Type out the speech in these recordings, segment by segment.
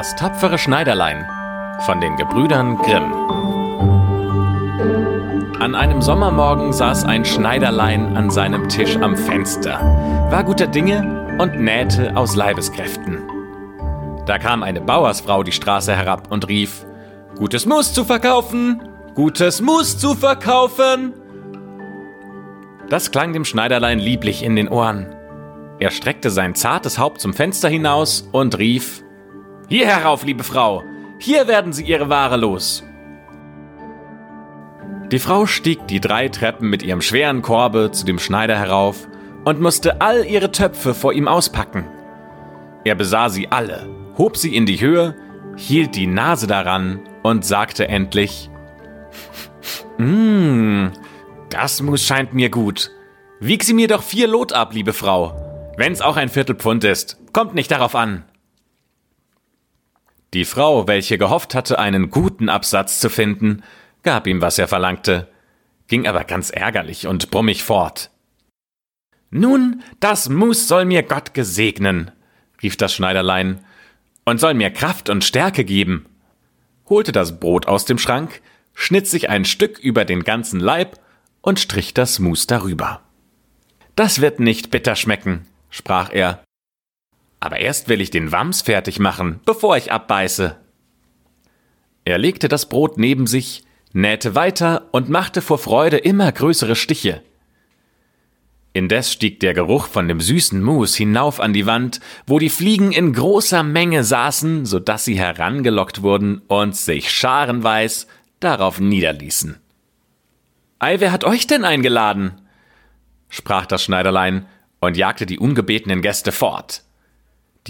Das tapfere Schneiderlein von den Gebrüdern Grimm. An einem Sommermorgen saß ein Schneiderlein an seinem Tisch am Fenster, war guter Dinge und nähte aus Leibeskräften. Da kam eine Bauersfrau die Straße herab und rief, Gutes Mus zu verkaufen! Gutes Mus zu verkaufen! Das klang dem Schneiderlein lieblich in den Ohren. Er streckte sein zartes Haupt zum Fenster hinaus und rief, Hier herauf, liebe Frau, hier werden Sie Ihre Ware los. Die Frau stieg die drei Treppen mit ihrem schweren Korbe zu dem Schneider herauf und musste all ihre Töpfe vor ihm auspacken. Er besah sie alle, hob sie in die Höhe, hielt die Nase daran und sagte endlich, Mmm, das Mus scheint mir gut. Wieg sie mir doch vier Lot ab, liebe Frau. Wenn's auch ein Viertelpfund ist, kommt nicht darauf an. Die Frau, welche gehofft hatte, einen guten Absatz zu finden, gab ihm, was er verlangte, ging aber ganz ärgerlich und brummig fort. Nun, das Mus soll mir Gott gesegnen, rief das Schneiderlein, und soll mir Kraft und Stärke geben, holte das Brot aus dem Schrank, schnitt sich ein Stück über den ganzen Leib und strich das Mus darüber. Das wird nicht bitter schmecken, sprach er. Aber erst will ich den Wams fertig machen, bevor ich abbeiße. Er legte das Brot neben sich, nähte weiter und machte vor Freude immer größere Stiche. Indes stieg der Geruch von dem süßen Mus hinauf an die Wand, wo die Fliegen in großer Menge saßen, so dass sie herangelockt wurden und sich scharenweis darauf niederließen. Ei, wer hat euch denn eingeladen? sprach das Schneiderlein und jagte die ungebetenen Gäste fort.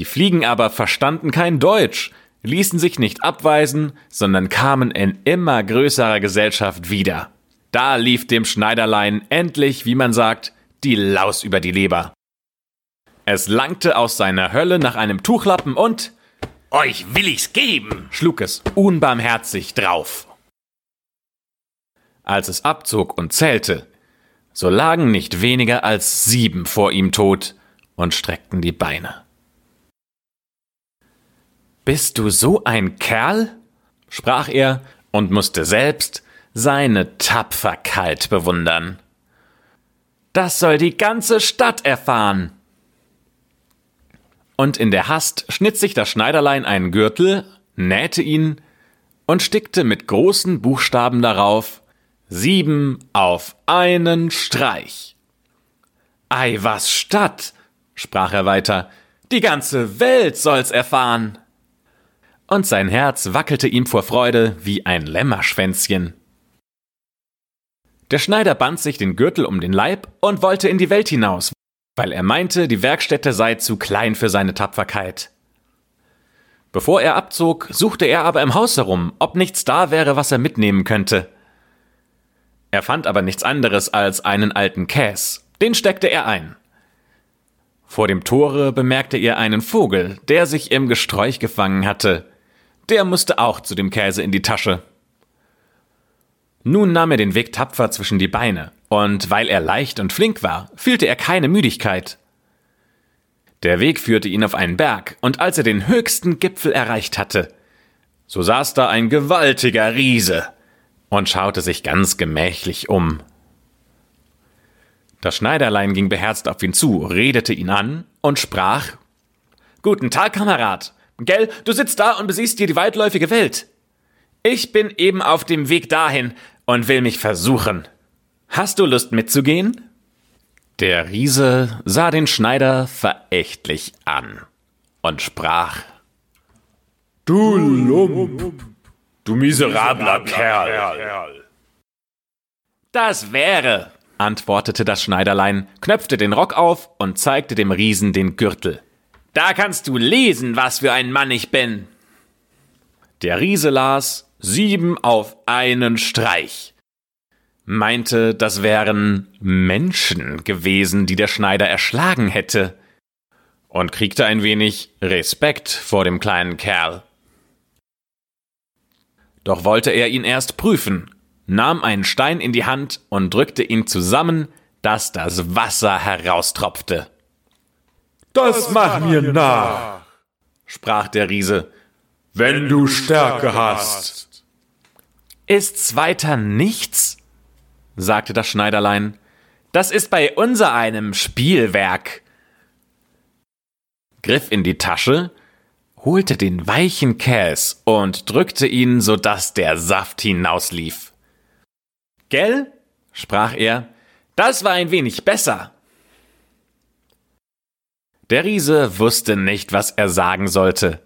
Die Fliegen aber verstanden kein Deutsch, ließen sich nicht abweisen, sondern kamen in immer größerer Gesellschaft wieder. Da lief dem Schneiderlein endlich, wie man sagt, die Laus über die Leber. Es langte aus seiner Hölle nach einem Tuchlappen und Euch will ich's geben, schlug es unbarmherzig drauf. Als es abzog und zählte, so lagen nicht weniger als sieben vor ihm tot und streckten die Beine. Bist du so ein Kerl? sprach er und musste selbst seine Tapferkeit bewundern. Das soll die ganze Stadt erfahren. Und in der Hast schnitt sich das Schneiderlein einen Gürtel, nähte ihn und stickte mit großen Buchstaben darauf sieben auf einen Streich. Ei, was Stadt, sprach er weiter, die ganze Welt soll's erfahren und sein Herz wackelte ihm vor Freude wie ein Lämmerschwänzchen. Der Schneider band sich den Gürtel um den Leib und wollte in die Welt hinaus, weil er meinte, die Werkstätte sei zu klein für seine Tapferkeit. Bevor er abzog, suchte er aber im Haus herum, ob nichts da wäre, was er mitnehmen könnte. Er fand aber nichts anderes als einen alten Käs, den steckte er ein. Vor dem Tore bemerkte er einen Vogel, der sich im Gesträuch gefangen hatte, der musste auch zu dem Käse in die Tasche. Nun nahm er den Weg tapfer zwischen die Beine, und weil er leicht und flink war, fühlte er keine Müdigkeit. Der Weg führte ihn auf einen Berg, und als er den höchsten Gipfel erreicht hatte, so saß da ein gewaltiger Riese und schaute sich ganz gemächlich um. Das Schneiderlein ging beherzt auf ihn zu, redete ihn an und sprach Guten Tag, Kamerad. Gell, du sitzt da und besiehst dir die weitläufige Welt. Ich bin eben auf dem Weg dahin und will mich versuchen. Hast du Lust mitzugehen? Der Riese sah den Schneider verächtlich an und sprach Du Lump, du miserabler Kerl. Das wäre, antwortete das Schneiderlein, knöpfte den Rock auf und zeigte dem Riesen den Gürtel. Da kannst du lesen, was für ein Mann ich bin. Der Riese las sieben auf einen Streich. Meinte, das wären Menschen gewesen, die der Schneider erschlagen hätte. Und kriegte ein wenig Respekt vor dem kleinen Kerl. Doch wollte er ihn erst prüfen, nahm einen Stein in die Hand und drückte ihn zusammen, dass das Wasser heraustropfte. Das mach mir nach, sprach der Riese Wenn du Stärke hast. Ist's weiter nichts? sagte das Schneiderlein. Das ist bei unser einem Spielwerk. Griff in die Tasche, holte den weichen Käse und drückte ihn, so dass der Saft hinauslief. Gell? sprach er, das war ein wenig besser. Der Riese wusste nicht, was er sagen sollte,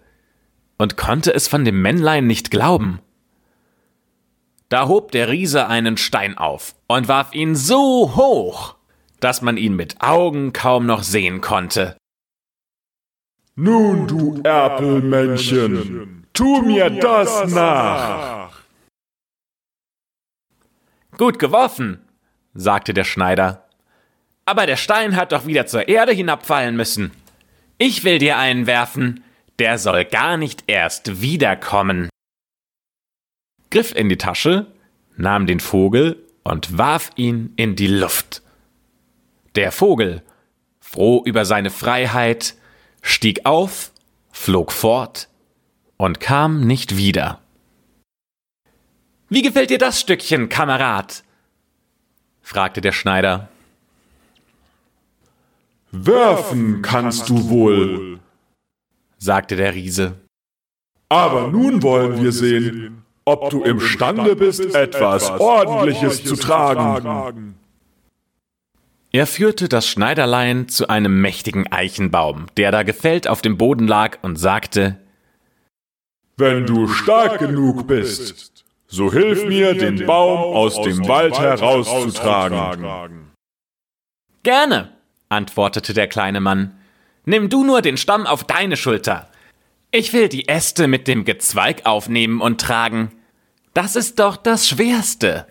und konnte es von dem Männlein nicht glauben. Da hob der Riese einen Stein auf und warf ihn so hoch, dass man ihn mit Augen kaum noch sehen konnte. Nun, du Erpelmännchen, tu mir das nach. Gut geworfen, sagte der Schneider. Aber der Stein hat doch wieder zur Erde hinabfallen müssen. Ich will dir einen werfen, der soll gar nicht erst wiederkommen. Griff in die Tasche, nahm den Vogel und warf ihn in die Luft. Der Vogel, froh über seine Freiheit, stieg auf, flog fort und kam nicht wieder. Wie gefällt dir das Stückchen, Kamerad? fragte der Schneider. Werfen kannst du wohl, sagte der Riese. Aber nun wollen wir sehen, ob du imstande bist, etwas Ordentliches zu tragen. Er führte das Schneiderlein zu einem mächtigen Eichenbaum, der da gefällt auf dem Boden lag, und sagte Wenn du stark genug bist, so hilf mir, den Baum aus dem Wald herauszutragen. Gerne, antwortete der kleine Mann. Nimm du nur den Stamm auf deine Schulter. Ich will die Äste mit dem Gezweig aufnehmen und tragen. Das ist doch das Schwerste.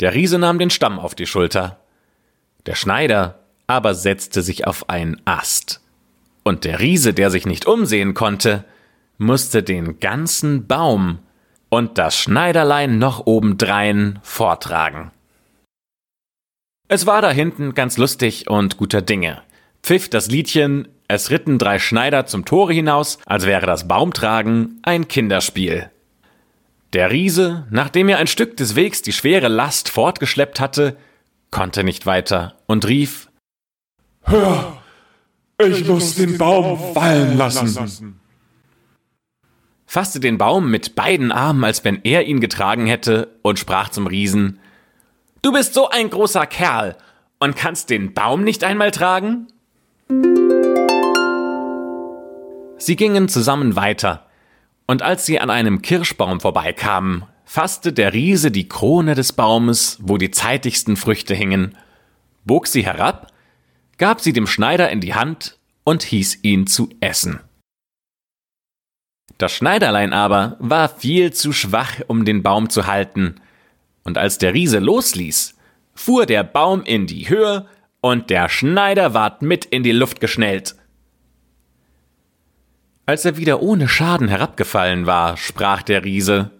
Der Riese nahm den Stamm auf die Schulter. Der Schneider aber setzte sich auf einen Ast. Und der Riese, der sich nicht umsehen konnte, musste den ganzen Baum und das Schneiderlein noch obendrein vortragen. Es war da hinten ganz lustig und guter Dinge. Pfiff das Liedchen, es ritten drei Schneider zum Tore hinaus, als wäre das Baumtragen ein Kinderspiel. Der Riese, nachdem er ein Stück des Wegs die schwere Last fortgeschleppt hatte, konnte nicht weiter und rief Hör, ich muss den Baum fallen lassen. Fasste den Baum mit beiden Armen, als wenn er ihn getragen hätte, und sprach zum Riesen Du bist so ein großer Kerl und kannst den Baum nicht einmal tragen? Sie gingen zusammen weiter, und als sie an einem Kirschbaum vorbeikamen, fasste der Riese die Krone des Baumes, wo die zeitigsten Früchte hingen, bog sie herab, gab sie dem Schneider in die Hand und hieß ihn zu essen. Das Schneiderlein aber war viel zu schwach, um den Baum zu halten, und als der Riese losließ, fuhr der Baum in die Höhe und der Schneider ward mit in die Luft geschnellt. Als er wieder ohne Schaden herabgefallen war, sprach der Riese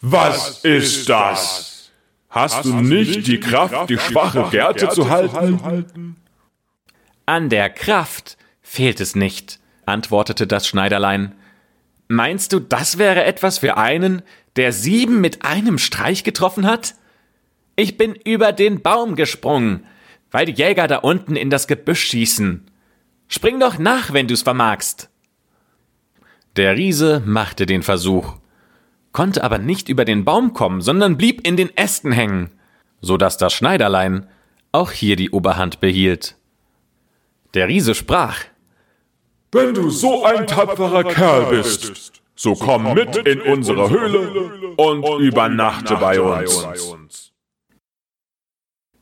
Was ist das? Hast du nicht die Kraft, die schwache Gerte zu halten? An der Kraft fehlt es nicht, antwortete das Schneiderlein. Meinst du, das wäre etwas für einen, der sieben mit einem Streich getroffen hat? Ich bin über den Baum gesprungen, weil die Jäger da unten in das Gebüsch schießen. Spring doch nach, wenn du's vermagst. Der Riese machte den Versuch, konnte aber nicht über den Baum kommen, sondern blieb in den Ästen hängen, so dass das Schneiderlein auch hier die Oberhand behielt. Der Riese sprach, Wenn du so ein tapferer Kerl bist, so komm mit in unsere Höhle und übernachte bei uns.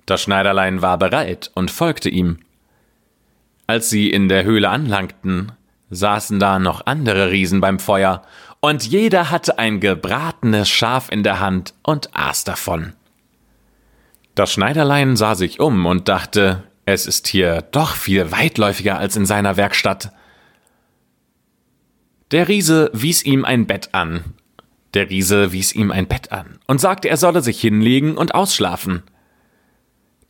Das Schneiderlein war bereit und folgte ihm. Als sie in der Höhle anlangten, saßen da noch andere Riesen beim Feuer, und jeder hatte ein gebratenes Schaf in der Hand und aß davon. Das Schneiderlein sah sich um und dachte, es ist hier doch viel weitläufiger als in seiner Werkstatt. Der Riese wies ihm ein Bett an. Der Riese wies ihm ein Bett an und sagte, er solle sich hinlegen und ausschlafen.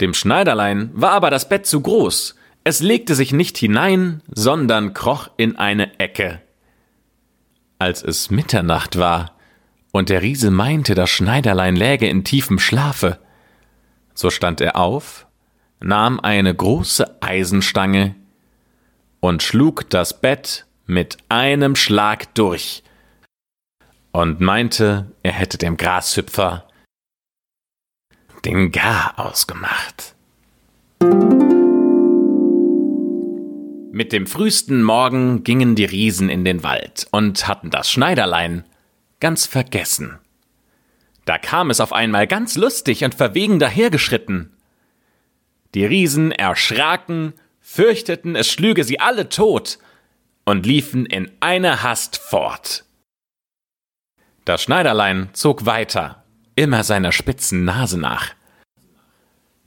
Dem Schneiderlein war aber das Bett zu groß. Es legte sich nicht hinein, sondern kroch in eine Ecke. Als es Mitternacht war und der Riese meinte, das Schneiderlein läge in tiefem Schlafe, so stand er auf, nahm eine große Eisenstange und schlug das Bett mit einem Schlag durch und meinte, er hätte dem Grashüpfer den Gar ausgemacht. Mit dem frühesten Morgen gingen die Riesen in den Wald und hatten das Schneiderlein ganz vergessen. Da kam es auf einmal ganz lustig und verwegen dahergeschritten. Die Riesen erschraken, fürchteten, es schlüge sie alle tot und liefen in einer Hast fort. Das Schneiderlein zog weiter, immer seiner spitzen Nase nach.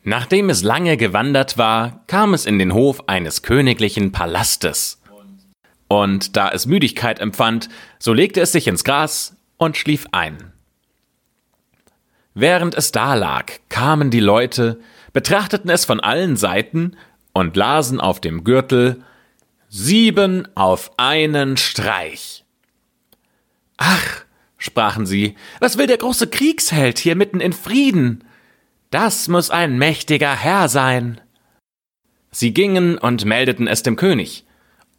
Nachdem es lange gewandert war, kam es in den Hof eines königlichen Palastes. Und da es Müdigkeit empfand, so legte es sich ins Gras und schlief ein. Während es da lag, kamen die Leute, betrachteten es von allen Seiten und lasen auf dem Gürtel Sieben auf einen Streich. Ach, sprachen sie, was will der große Kriegsheld hier mitten in Frieden? Das muss ein mächtiger Herr sein. Sie gingen und meldeten es dem König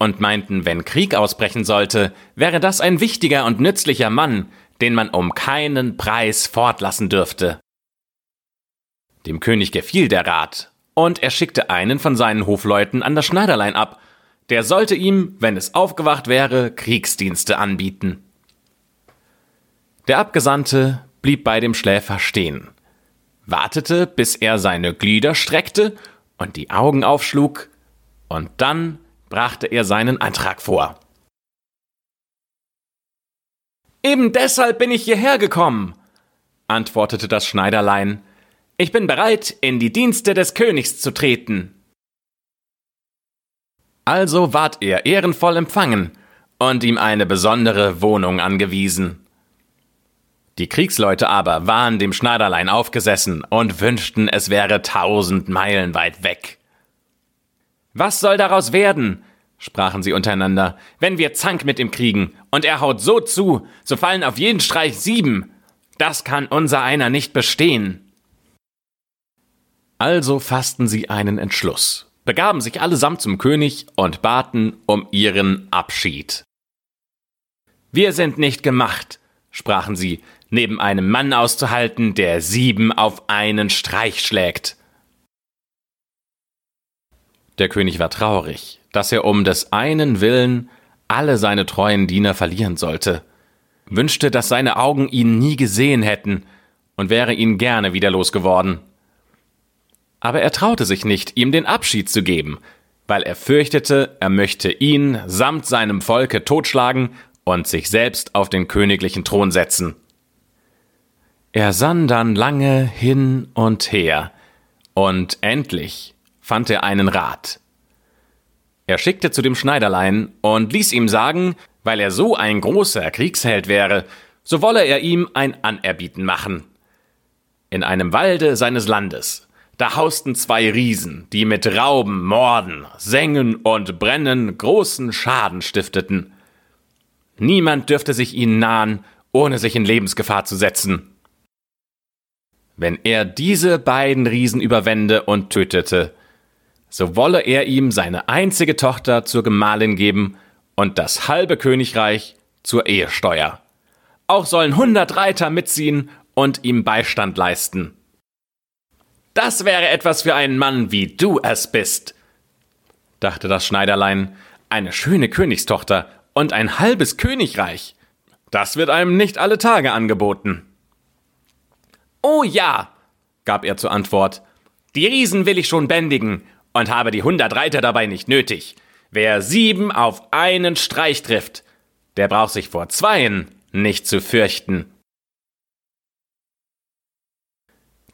und meinten, wenn Krieg ausbrechen sollte, wäre das ein wichtiger und nützlicher Mann, den man um keinen Preis fortlassen dürfte. Dem König gefiel der Rat, und er schickte einen von seinen Hofleuten an das Schneiderlein ab, der sollte ihm, wenn es aufgewacht wäre, Kriegsdienste anbieten. Der Abgesandte blieb bei dem Schläfer stehen, wartete, bis er seine Glieder streckte und die Augen aufschlug, und dann brachte er seinen Antrag vor. Eben deshalb bin ich hierher gekommen, antwortete das Schneiderlein. Ich bin bereit, in die Dienste des Königs zu treten. Also ward er ehrenvoll empfangen und ihm eine besondere Wohnung angewiesen. Die Kriegsleute aber waren dem Schneiderlein aufgesessen und wünschten, es wäre tausend Meilen weit weg. Was soll daraus werden? sprachen sie untereinander. Wenn wir Zank mit ihm kriegen und er haut so zu, so fallen auf jeden Streich sieben. Das kann unser einer nicht bestehen. Also fassten sie einen Entschluss, begaben sich allesamt zum König und baten um ihren Abschied. Wir sind nicht gemacht, sprachen sie, neben einem Mann auszuhalten, der sieben auf einen Streich schlägt. Der König war traurig, dass er um des einen Willen alle seine treuen Diener verlieren sollte, wünschte, dass seine Augen ihn nie gesehen hätten und wäre ihn gerne wieder losgeworden. Aber er traute sich nicht, ihm den Abschied zu geben, weil er fürchtete, er möchte ihn samt seinem Volke totschlagen und sich selbst auf den königlichen Thron setzen. Er sann dann lange hin und her, und endlich fand er einen Rat. Er schickte zu dem Schneiderlein und ließ ihm sagen, weil er so ein großer Kriegsheld wäre, so wolle er ihm ein Anerbieten machen. In einem Walde seines Landes, da hausten zwei Riesen, die mit Rauben, Morden, Sengen und Brennen großen Schaden stifteten. Niemand dürfte sich ihnen nahen, ohne sich in Lebensgefahr zu setzen. Wenn er diese beiden Riesen überwände und tötete, so wolle er ihm seine einzige Tochter zur Gemahlin geben und das halbe Königreich zur Ehesteuer. Auch sollen hundert Reiter mitziehen und ihm Beistand leisten. Das wäre etwas für einen Mann, wie du es bist, dachte das Schneiderlein, eine schöne Königstochter und ein halbes Königreich. Das wird einem nicht alle Tage angeboten. Oh ja, gab er zur Antwort, die Riesen will ich schon bändigen und habe die hundert Reiter dabei nicht nötig. Wer sieben auf einen Streich trifft, der braucht sich vor zweien nicht zu fürchten.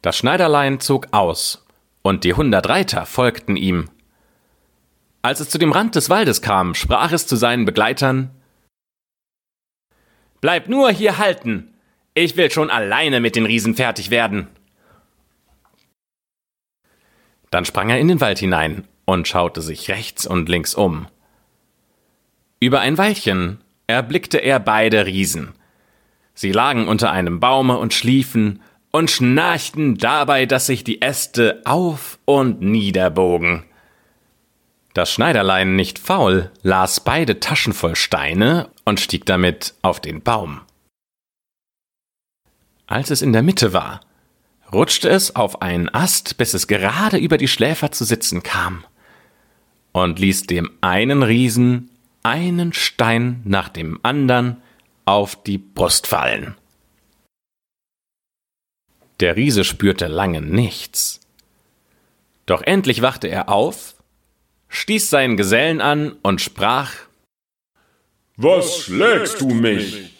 Das Schneiderlein zog aus, und die hundert Reiter folgten ihm. Als es zu dem Rand des Waldes kam, sprach es zu seinen Begleitern Bleib nur hier halten, ich will schon alleine mit den Riesen fertig werden. Dann sprang er in den Wald hinein und schaute sich rechts und links um. Über ein Weilchen erblickte er beide Riesen. Sie lagen unter einem Baume und schliefen und schnarchten dabei, dass sich die Äste auf und niederbogen. Das Schneiderlein, nicht faul, las beide Taschen voll Steine und stieg damit auf den Baum. Als es in der Mitte war, rutschte es auf einen Ast, bis es gerade über die Schläfer zu sitzen kam, und ließ dem einen Riesen einen Stein nach dem andern auf die Brust fallen. Der Riese spürte lange nichts. Doch endlich wachte er auf, stieß seinen Gesellen an und sprach Was schlägst du mich?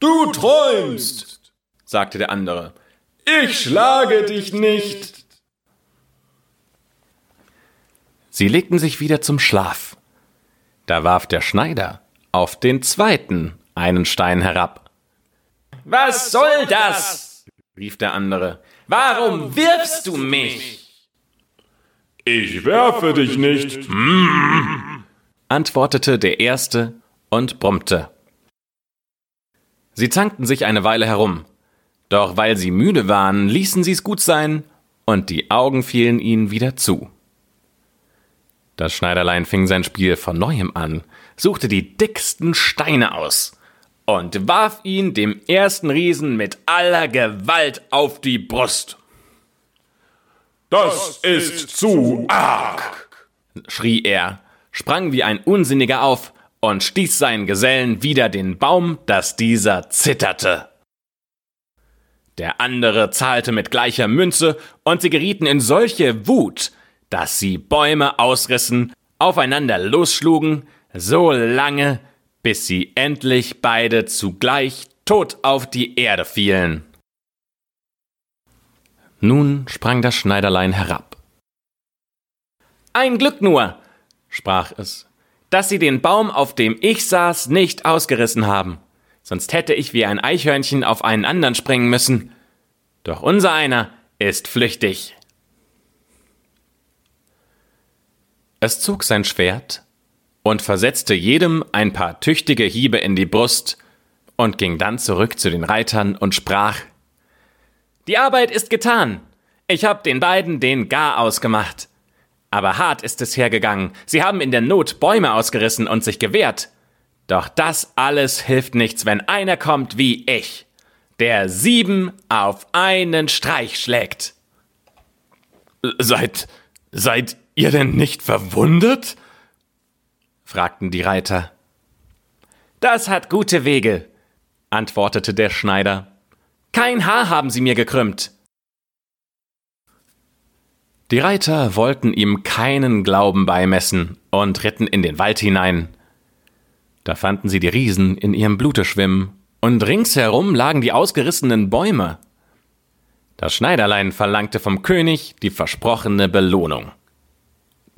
Du träumst, sagte der andere. Ich schlage dich nicht. Sie legten sich wieder zum Schlaf. Da warf der Schneider auf den zweiten einen Stein herab. Was soll das? Rief der andere. Warum wirfst du mich? Ich werfe dich nicht, hm, antwortete der erste und brummte. Sie zankten sich eine Weile herum, doch weil sie müde waren, ließen sie's gut sein, und die Augen fielen ihnen wieder zu. Das Schneiderlein fing sein Spiel von neuem an, suchte die dicksten Steine aus und warf ihn dem ersten Riesen mit aller Gewalt auf die Brust. Das ist zu arg, schrie er, sprang wie ein Unsinniger auf und stieß seinen Gesellen wieder den Baum, dass dieser zitterte. Der andere zahlte mit gleicher Münze, und sie gerieten in solche Wut, dass sie Bäume ausrissen, aufeinander losschlugen, so lange, bis sie endlich beide zugleich tot auf die Erde fielen. Nun sprang das Schneiderlein herab. Ein Glück nur, sprach es, dass Sie den Baum, auf dem ich saß, nicht ausgerissen haben, sonst hätte ich wie ein Eichhörnchen auf einen anderen springen müssen. Doch unser einer ist flüchtig. Es zog sein Schwert und versetzte jedem ein paar tüchtige Hiebe in die Brust und ging dann zurück zu den Reitern und sprach Die Arbeit ist getan. Ich hab den beiden den Gar ausgemacht. Aber hart ist es hergegangen. Sie haben in der Not Bäume ausgerissen und sich gewehrt. Doch das alles hilft nichts, wenn einer kommt wie ich, der sieben auf einen Streich schlägt. Seid, seid ihr denn nicht verwundet? Fragten die Reiter. Das hat gute Wege, antwortete der Schneider. Kein Haar haben sie mir gekrümmt. Die Reiter wollten ihm keinen Glauben beimessen und ritten in den Wald hinein. Da fanden sie die Riesen in ihrem Blute schwimmen, und ringsherum lagen die ausgerissenen Bäume. Das Schneiderlein verlangte vom König die versprochene Belohnung.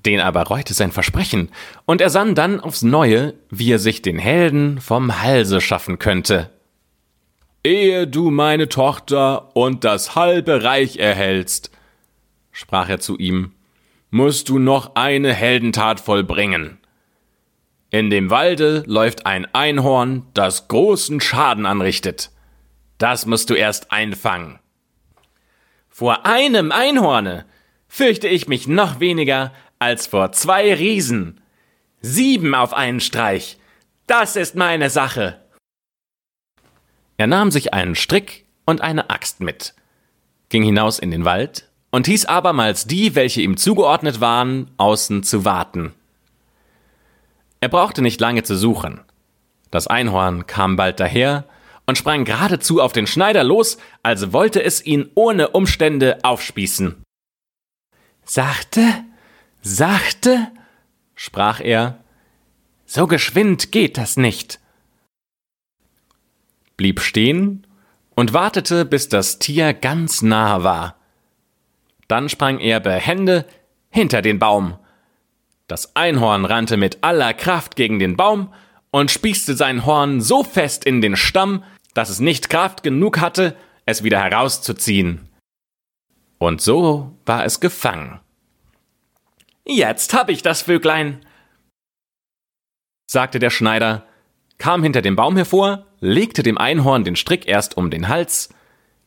Den aber reute sein Versprechen, und er sann dann aufs Neue, wie er sich den Helden vom Halse schaffen könnte. Ehe du meine Tochter und das halbe Reich erhältst, sprach er zu ihm, musst du noch eine Heldentat vollbringen. In dem Walde läuft ein Einhorn, das großen Schaden anrichtet. Das musst du erst einfangen. Vor einem Einhorne fürchte ich mich noch weniger als vor zwei Riesen. Sieben auf einen Streich. Das ist meine Sache. Er nahm sich einen Strick und eine Axt mit, ging hinaus in den Wald und hieß abermals die, welche ihm zugeordnet waren, außen zu warten. Er brauchte nicht lange zu suchen. Das Einhorn kam bald daher und sprang geradezu auf den Schneider los, als wollte es ihn ohne Umstände aufspießen. Sachte, Sachte? sprach er. So geschwind geht das nicht. Blieb stehen und wartete, bis das Tier ganz nahe war. Dann sprang er behende hinter den Baum. Das Einhorn rannte mit aller Kraft gegen den Baum und spießte sein Horn so fest in den Stamm, dass es nicht Kraft genug hatte, es wieder herauszuziehen. Und so war es gefangen. Jetzt hab ich das Vöglein, sagte der Schneider, kam hinter dem Baum hervor, legte dem Einhorn den Strick erst um den Hals,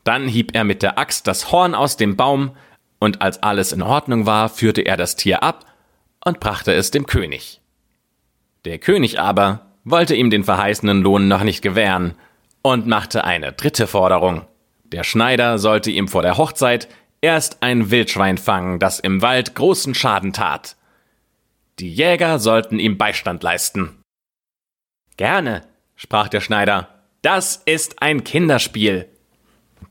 dann hieb er mit der Axt das Horn aus dem Baum, und als alles in Ordnung war, führte er das Tier ab und brachte es dem König. Der König aber wollte ihm den verheißenen Lohn noch nicht gewähren und machte eine dritte Forderung. Der Schneider sollte ihm vor der Hochzeit erst ein Wildschwein fangen, das im Wald großen Schaden tat. Die Jäger sollten ihm Beistand leisten. Gerne, sprach der Schneider, das ist ein Kinderspiel.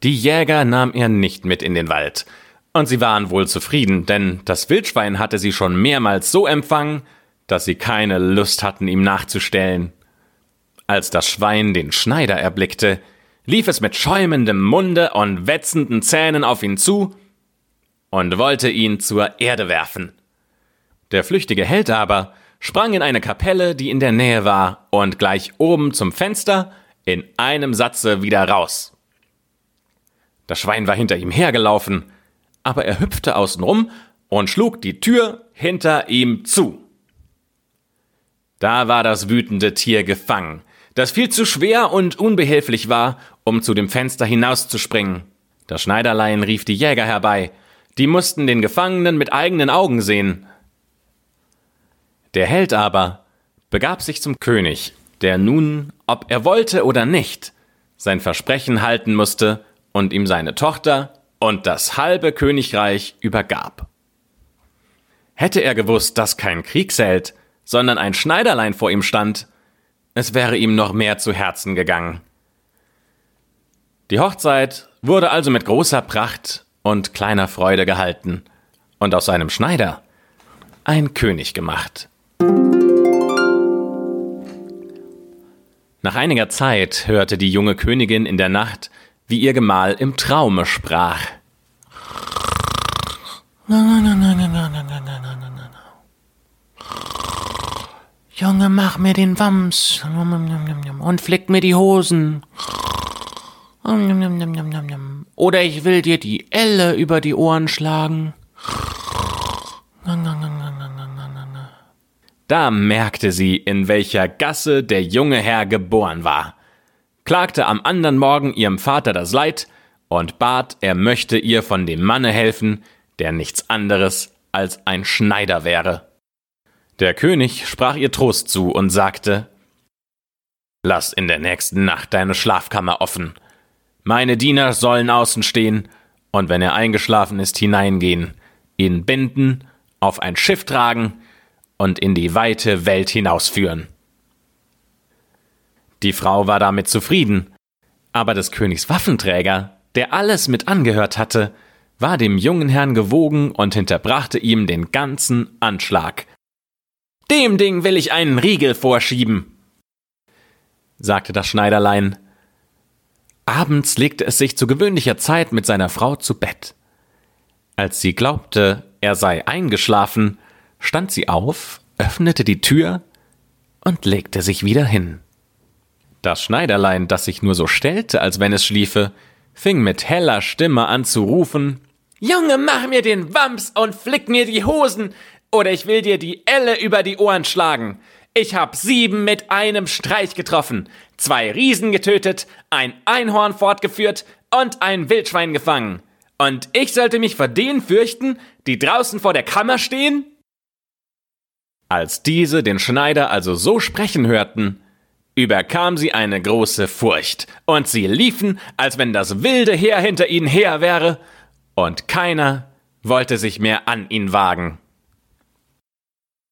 Die Jäger nahm er nicht mit in den Wald, und sie waren wohl zufrieden, denn das Wildschwein hatte sie schon mehrmals so empfangen, dass sie keine Lust hatten, ihm nachzustellen. Als das Schwein den Schneider erblickte, lief es mit schäumendem Munde und wetzenden Zähnen auf ihn zu und wollte ihn zur Erde werfen. Der flüchtige Held aber sprang in eine Kapelle, die in der Nähe war, und gleich oben zum Fenster in einem Satze wieder raus. Das Schwein war hinter ihm hergelaufen, aber er hüpfte außenrum und schlug die Tür hinter ihm zu. Da war das wütende Tier gefangen, das viel zu schwer und unbehilflich war, um zu dem Fenster hinauszuspringen. Das Schneiderlein rief die Jäger herbei, die mussten den Gefangenen mit eigenen Augen sehen. Der Held aber begab sich zum König, der nun, ob er wollte oder nicht, sein Versprechen halten musste und ihm seine Tochter und das halbe Königreich übergab. Hätte er gewusst, dass kein Kriegsheld, sondern ein Schneiderlein vor ihm stand, es wäre ihm noch mehr zu Herzen gegangen. Die Hochzeit wurde also mit großer Pracht und kleiner Freude gehalten und aus seinem Schneider ein König gemacht. Nach einiger Zeit hörte die junge Königin in der Nacht, wie ihr Gemahl im Traume sprach. Junge, mach mir den Wams und flick mir die Hosen. Oder ich will dir die Elle über die Ohren schlagen. Da merkte sie, in welcher Gasse der junge Herr geboren war, klagte am andern Morgen ihrem Vater das Leid und bat, er möchte ihr von dem Manne helfen, der nichts anderes als ein Schneider wäre. Der König sprach ihr Trost zu und sagte Lass in der nächsten Nacht deine Schlafkammer offen. Meine Diener sollen außen stehen und wenn er eingeschlafen ist, hineingehen, ihn binden, auf ein Schiff tragen und in die weite Welt hinausführen. Die Frau war damit zufrieden, aber des Königs Waffenträger, der alles mit angehört hatte, war dem jungen Herrn gewogen und hinterbrachte ihm den ganzen Anschlag, dem Ding will ich einen Riegel vorschieben, sagte das Schneiderlein. Abends legte es sich zu gewöhnlicher Zeit mit seiner Frau zu Bett. Als sie glaubte, er sei eingeschlafen, stand sie auf, öffnete die Tür und legte sich wieder hin. Das Schneiderlein, das sich nur so stellte, als wenn es schliefe, fing mit heller Stimme an zu rufen Junge, mach mir den Wams und flick mir die Hosen, oder ich will dir die Elle über die Ohren schlagen. Ich hab sieben mit einem Streich getroffen, zwei Riesen getötet, ein Einhorn fortgeführt und ein Wildschwein gefangen. Und ich sollte mich vor denen fürchten, die draußen vor der Kammer stehen? Als diese den Schneider also so sprechen hörten, überkam sie eine große Furcht, und sie liefen, als wenn das wilde Heer hinter ihnen her wäre, und keiner wollte sich mehr an ihn wagen.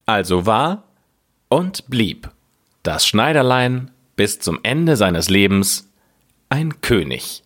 Also war und blieb das Schneiderlein bis zum Ende seines Lebens ein König.